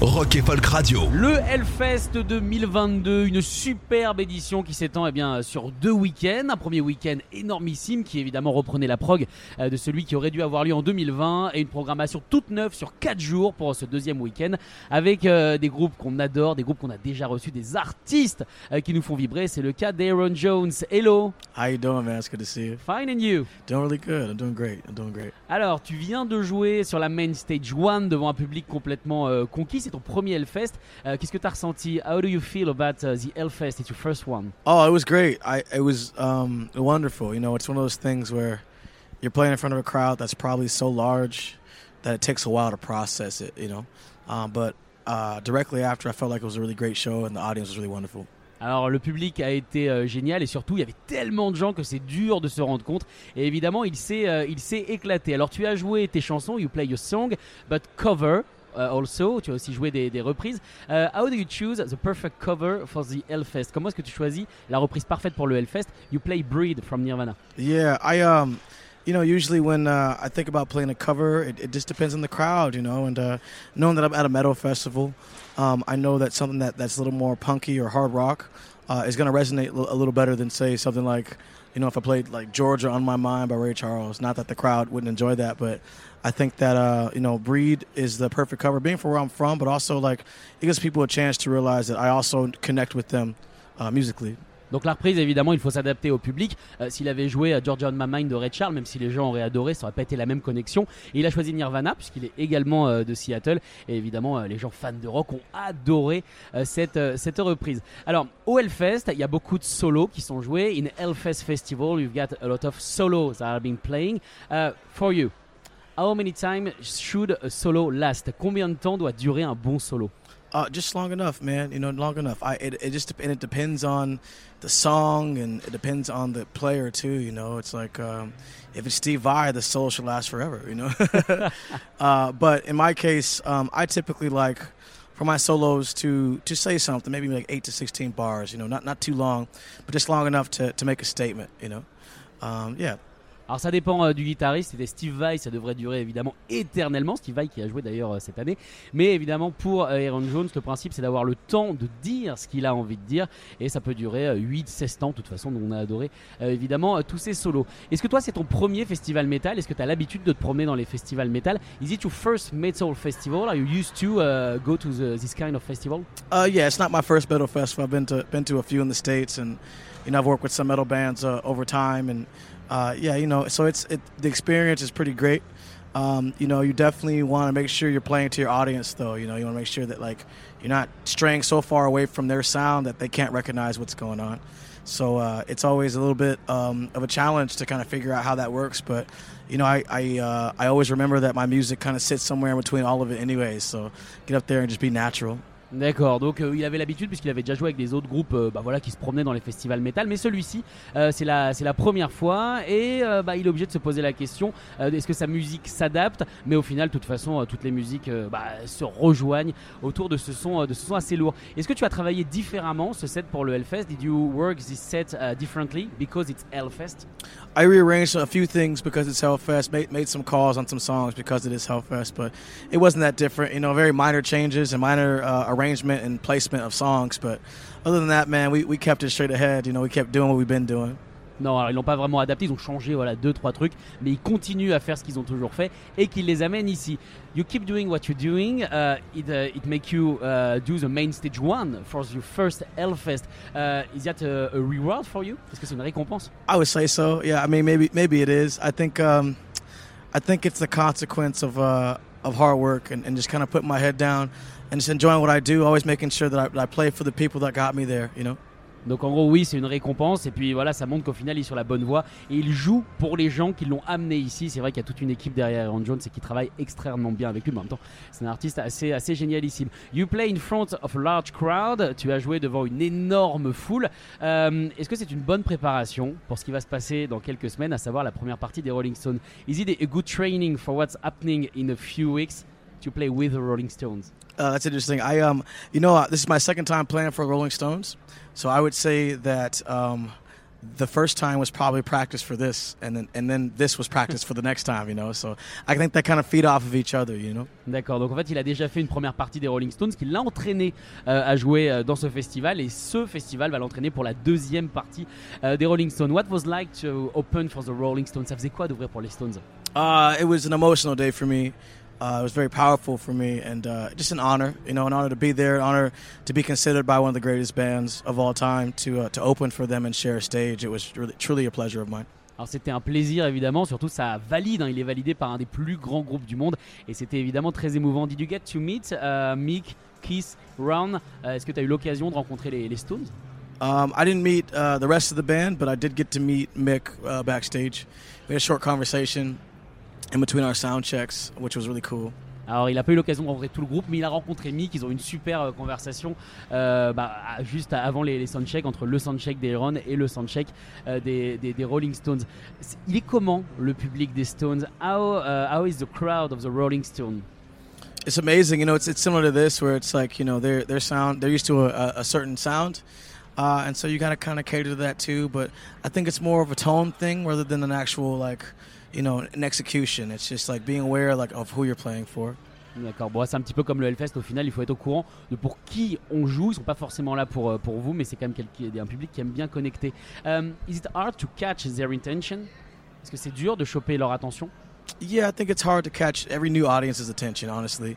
Rock et Folk Radio. Le Hellfest 2022, une superbe édition qui s'étend eh bien, sur deux week-ends. Un premier week-end énormissime qui évidemment reprenait la prog euh, de celui qui aurait dû avoir lieu en 2020 et une programmation toute neuve sur quatre jours pour ce deuxième week-end avec euh, des groupes qu'on adore, des groupes qu'on a déjà reçus, des artistes euh, qui nous font vibrer. C'est le cas d'Aaron Jones. Hello. How you doing, man? It's good to see you. Fine and you? Doing really good. I'm doing great. I'm doing great. Alors, tu viens de jouer sur la main stage one devant un public complètement euh, conquis. C'est ton premier Hellfest. Euh, Qu'est-ce que tu as ressenti? How do you feel about uh, the Hellfest? It's your first one. Oh, it was great. I it was um, wonderful. You know, it's one of those things where you're playing in front of a crowd that's probably so large that it takes a while to process it. You know, um, but uh, directly after, I felt like it was a really great show and the audience was really wonderful. Alors le public a été euh, génial et surtout il y avait tellement de gens que c'est dur de se rendre compte et évidemment il s'est euh, il s'est éclaté. Alors tu as joué tes chansons, you play your song, but cover uh, also, tu as aussi joué des, des reprises. Uh, how do you choose the perfect cover for the Hellfest Comment est-ce que tu choisis la reprise parfaite pour le Hellfest You play Breed from Nirvana. Yeah, I um, you know, usually when uh, I think about playing a cover, it, it just depends on the crowd, you know. And uh, knowing that I'm at a metal festival, um, I know that something that that's a little more punky or hard rock uh, is going to resonate a little better than say something like, you know, if I played like Georgia on My Mind by Ray Charles. Not that the crowd wouldn't enjoy that, but I think that uh, you know, Breed is the perfect cover, being from where I'm from, but also like it gives people a chance to realize that I also connect with them uh, musically. Donc la reprise, évidemment, il faut s'adapter au public. Euh, S'il avait joué à Georgia on My Mind de Ray Charles, même si les gens auraient adoré, ça aurait pas été la même connexion. Il a choisi Nirvana, puisqu'il est également euh, de Seattle. Et évidemment, euh, les gens fans de rock ont adoré euh, cette, euh, reprise. Alors, au Hellfest, il y a beaucoup de solos qui sont joués. In Hellfest Festival, you've got a lot of solos that are being playing. For you, how many time should a solo last? Combien de temps doit durer un bon solo? Uh, just long enough, man. You know, long enough. I it, it just and it depends on the song and it depends on the player too. You know, it's like um, if it's Steve Vai, the solo should last forever. You know, uh, but in my case, um, I typically like for my solos to to say something, maybe like eight to sixteen bars. You know, not not too long, but just long enough to to make a statement. You know, um, yeah. Alors ça dépend euh, du guitariste, c'était Steve Vai, ça devrait durer évidemment éternellement, Steve Vai qui a joué d'ailleurs euh, cette année, mais évidemment pour euh, Aaron Jones, le principe c'est d'avoir le temps de dire ce qu'il a envie de dire, et ça peut durer 8-16 ans de toute façon, donc on a adoré évidemment tous ces solos. Est-ce que toi c'est ton premier festival metal Est-ce que tu as l'habitude de te promener dans les festivals metal Is it your first metal festival? Are you used to uh, go to this kind of festival? Uh, yeah, it's not my first metal festival. I've been to a few in the states, and you know I've worked with some metal bands uh, over time, and uh, yeah, you know, so it's it, the experience is pretty great. Um, you know, you definitely want to make sure you're playing to your audience, though. You know, you want to make sure that like you're not straying so far away from their sound that they can't recognize what's going on. So uh, it's always a little bit um, of a challenge to kind of figure out how that works. But you know, I I, uh, I always remember that my music kind of sits somewhere in between all of it, anyways. So get up there and just be natural. D'accord, donc euh, il avait l'habitude puisqu'il avait déjà joué avec des autres groupes euh, bah, voilà, qui se promenaient dans les festivals métal, mais celui-ci euh, c'est la, la première fois et euh, bah, il est obligé de se poser la question euh, est-ce que sa musique s'adapte? Mais au final, de toute façon, euh, toutes les musiques bah, se rejoignent autour de ce son, de ce son assez lourd. Est-ce que tu as travaillé différemment ce set pour le Hellfest? Did you work this set uh, differently because it's Hellfest? I rearranged a few things because it's Hellfest. Made made some calls on some songs because it is Hellfest, but it wasn't that different. You know, very minor changes and minor uh, arrangement and placement of songs. But other than that, man, we, we kept it straight ahead. You know, we kept doing what we've been doing. Non, alors ils l'ont pas vraiment adapté, ils ont changé voilà deux trois trucs, mais ils continuent à faire ce qu'ils ont toujours fait et qu'ils les amènent ici. You keep doing what you're doing. Uh, it uh, it make you uh, do the main stage one for your first Hellfest. Uh, is that a, a reward for you? Est-ce que c'est une récompense? I would say so. Yeah, I mean, maybe maybe it is. I think um, I think it's the consequence of uh, of hard work and, and just kind of putting my head down and just enjoying what I do. Always making sure that I, that I play for the people that got me there. You know. Donc en gros, oui, c'est une récompense. Et puis voilà, ça montre qu'au final, il est sur la bonne voie. Et il joue pour les gens qui l'ont amené ici. C'est vrai qu'il y a toute une équipe derrière Aaron Jones et qui travaille extrêmement bien avec lui. Mais en même temps, c'est un artiste assez, assez génialissime. You play in front of a large crowd. Tu as joué devant une énorme foule. Euh, Est-ce que c'est une bonne préparation pour ce qui va se passer dans quelques semaines, à savoir la première partie des Rolling Stones? Is it a good training for what's happening in a few weeks? To play with the Rolling Stones Uh, that's interesting. I um, you know, uh, this is my second time playing for Rolling Stones, so I would say that um, the first time was probably practice for this, and then and then this was practice for the next time. You know, so I think they kind of feed off of each other. You know. D'accord, donc en fait il a déjà fait une première partie des Rolling Stones qui l'a entraîné euh, à jouer euh, dans ce festival et ce festival va l'entraîner pour la deuxième partie euh, des Rolling Stones. What was like to open for the Rolling Stones Ça faisait quoi d'ouvrir pour les Stones Uh, it was an emotional day for me. Uh, it was very powerful for me, and uh, just an honor. You know, an honor to be there, an honor to be considered by one of the greatest bands of all time to uh, to open for them and share a stage. It was really, truly a pleasure of mine. Alors c'était un plaisir évidemment, surtout ça valide, hein, il est validé par un des plus grands groupes du monde et c'était évidemment très émouvant. Did you get to meet uh, Mick, Keith, Ron Euh, Est-ce que tu as eu l'occasion de rencontrer les, les Stones Um, I didn't meet uh, the rest of the band, but I did get to meet Mick uh, backstage. We had a short conversation in between our sound checks, which was really cool. Alors, il n'a pas eu l'occasion de rencontrer tout le groupe, mais il a rencontré Mick. Ils ont une super euh, conversation euh, bah, juste avant les, les soundchecks, entre le soundcheck des Ron et le soundcheck euh, des, des, des Rolling Stones. Il est comment le public des Stones how, uh, how is the crowd of the Rolling Stones It's amazing, you know. It's it's similar to this, where it's like you know their their sound, they're used to a, a certain sound, uh, and so you got to kind of cater to that too. But I think it's more of a tone thing rather than an actual like, you know, an execution. It's just like being aware like of who you're playing for. D'accord, bon, c'est un petit peu comme le Hellfest. Au final, il faut être au courant de pour qui on joue. Ils sont pas forcément là pour, euh, pour vous, mais c'est quand même quelqu'un- un public qui aime bien connecter. Um, is it hard to catch their intention? Est-ce que c'est dur de choper leur attention? Yeah, I think it's hard to catch every new audience's attention, honestly.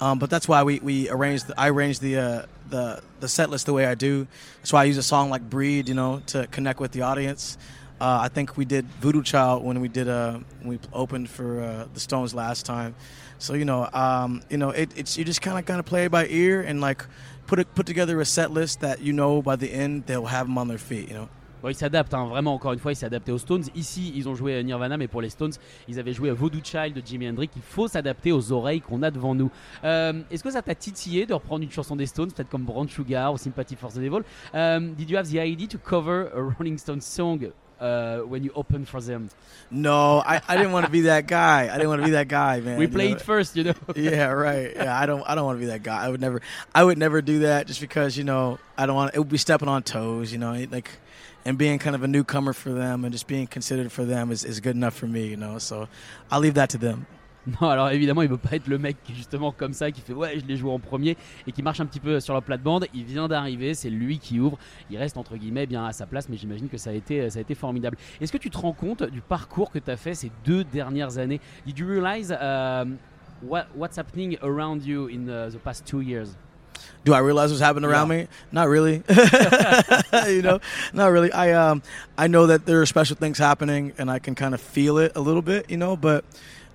Um, but that's why we, we arranged. The, I arranged the uh, the the set list the way I do. That's why I use a song like "Breed," you know, to connect with the audience. Uh, I think we did "Voodoo Child" when we did uh, when we opened for uh, the Stones last time. So you know, um, you know, it, it's you just kind of kind of play by ear and like put it, put together a set list that you know by the end they'll have them on their feet. You know? Bon, ils s'adaptent, hein, vraiment, encore une fois, ils s'adaptent aux Stones. Ici, ils ont joué à Nirvana, mais pour les Stones, ils avaient joué à Voodoo Child de Jimi Hendrix. Il faut s'adapter aux oreilles qu'on a devant nous. Euh, Est-ce que ça t'a titillé de reprendre une chanson des Stones, peut-être comme Brown Sugar ou Sympathy for the Devil? Um, Did you have the idea to cover a Rolling Stones song uh, when you open for them? No, I, I didn't want to be that guy. I didn't want to be that guy, man. We you know? first, you know. yeah, right. Yeah, I don't. I don't want to be that guy. I would never. I would never do that just because you know I don't want. It would be stepping on toes. You know, like, and being kind of a newcomer for them and just being considered for them is, is good enough for me. You know, so I'll leave that to them. Non, alors évidemment, il veut pas être le mec qui justement comme ça, qui fait ouais, je l'ai joué en premier et qui marche un petit peu sur la plate-bande. Il vient d'arriver, c'est lui qui ouvre. Il reste entre guillemets bien à sa place, mais j'imagine que ça a été, ça a été formidable. Est-ce que tu te rends compte du parcours que tu as fait ces deux dernières années? Did you realize um, what, what's happening around you in uh, the past two years? Do I realize what's happening around Yeah. me? Not really. you know, not really. I um, I know that there are special things happening, and I can kind of feel it a little bit. You know, but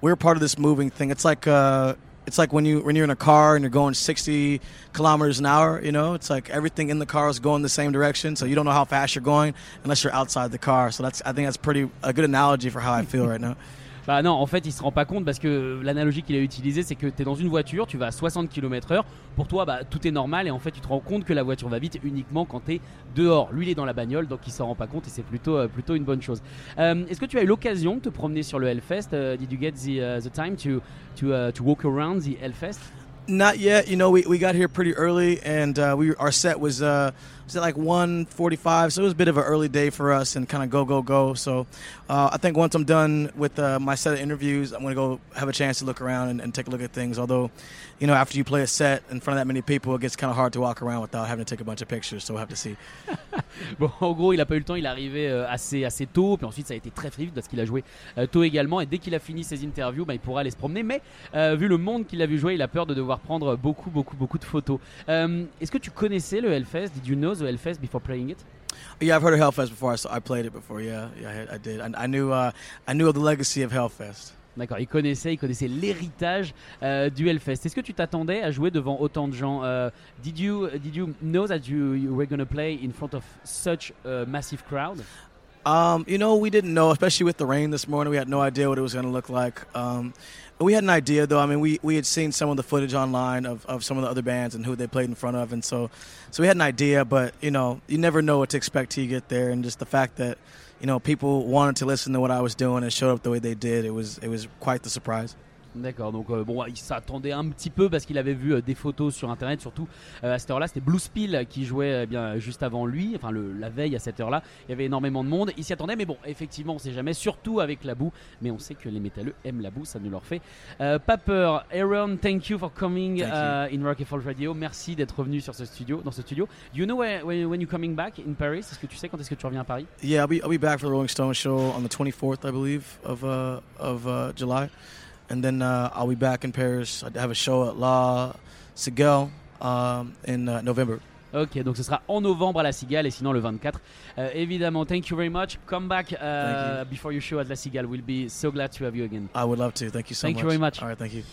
we're part of this moving thing. It's like uh, it's like when you when you're in a car and you're going 60 kilometers an hour. You know, it's like everything in the car is going the same direction, so you don't know how fast you're going unless you're outside the car. So that's I think that's pretty a good analogy for how I feel right now. Bah non, en fait, il se rend pas compte parce que l'analogie qu'il a utilisée, c'est que tu es dans une voiture, tu vas à 60 km/h. Pour toi, bah, tout est normal et en fait, tu te rends compte que la voiture va vite uniquement quand tu dehors. Lui, il est dans la bagnole, donc il s'en rend pas compte et c'est plutôt, euh, plutôt une bonne chose. Euh, Est-ce que tu as eu l'occasion de te promener sur le Hellfest? Euh, Did you get the, uh, time to, to, uh, to walk around the Hellfest? Not yet. You know, we, we got here pretty early, and uh, we our set was uh, was at like 1:45, so it was a bit of an early day for us, and kind of go go go. So uh, I think once I'm done with uh, my set of interviews, I'm gonna go have a chance to look around and, and take a look at things. Although, you know, after you play a set in front of that many people, it gets kind of hard to walk around without having to take a bunch of pictures. So we'll have to see. Bon, en gros, il a pas eu le temps, il est arrivé euh, assez, assez tôt, puis ensuite ça a été très vite parce qu'il a joué euh, tôt également. Et dès qu'il a fini ses interviews, bah, il pourra aller se promener. Mais euh, vu le monde qu'il a vu jouer, il a peur de devoir prendre beaucoup, beaucoup, beaucoup de photos. Euh, Est-ce que tu connaissais le Hellfest? Did you know the Hellfest before playing it? Yeah, I've heard of Hellfest before. I played it before. Yeah, yeah, I, I did. I, I knew uh, I knew of the legacy of Hellfest. D'accord, il connaissait, il connaissait l'héritage euh, du Hellfest. Est-ce que tu t'attendais à jouer devant autant de gens euh, Did you did you know that you, you were going to play in front of such a massive crowd? Um, you know, we didn't know, especially with the rain this morning. We had no idea what it was going to look like. Um, we had an idea, though. I mean, we, we had seen some of the footage online of, of some of the other bands and who they played in front of, and so so we had an idea. But you know, you never know what to expect till you get there, and just the fact that you know people wanted to listen to what I was doing and showed up the way they did, it was it was quite the surprise. D'accord, donc euh, bon, il s'attendait un petit peu parce qu'il avait vu euh, des photos sur internet, surtout euh, à cette heure-là. C'était Blue Spill qui jouait eh bien juste avant lui, enfin le, la veille à cette heure-là. Il y avait énormément de monde, il s'y attendait, mais bon, effectivement, on sait jamais, surtout avec la boue. Mais on sait que les métalleux aiment la boue, ça ne leur fait pas peur. Aaron, thank you for coming uh, in Rocky Fall Radio. Merci d'être revenu sur ce studio, dans ce studio. You know when, when you're coming back in Paris? Est-ce que tu sais quand est-ce que tu reviens à Paris? Yeah, I'll be, I'll be back for the Rolling Stone show on the 24th, I believe, of uh, of uh, July. And then uh, I'll be back in Paris. I have a show at La Cigale um, in uh, November. Ok, donc ce sera en novembre à la Cigale et sinon le 24. Euh, évidemment, thank you very much. Come back uh, before your show at la Cigale. We'll be so glad to have you again. I would love to. Thank you so thank much. Thank you very much. All right, thank you.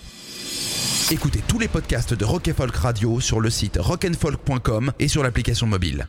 Écoutez tous les podcasts de Rock Folk Radio sur le site rockandfolk.com et sur l'application mobile.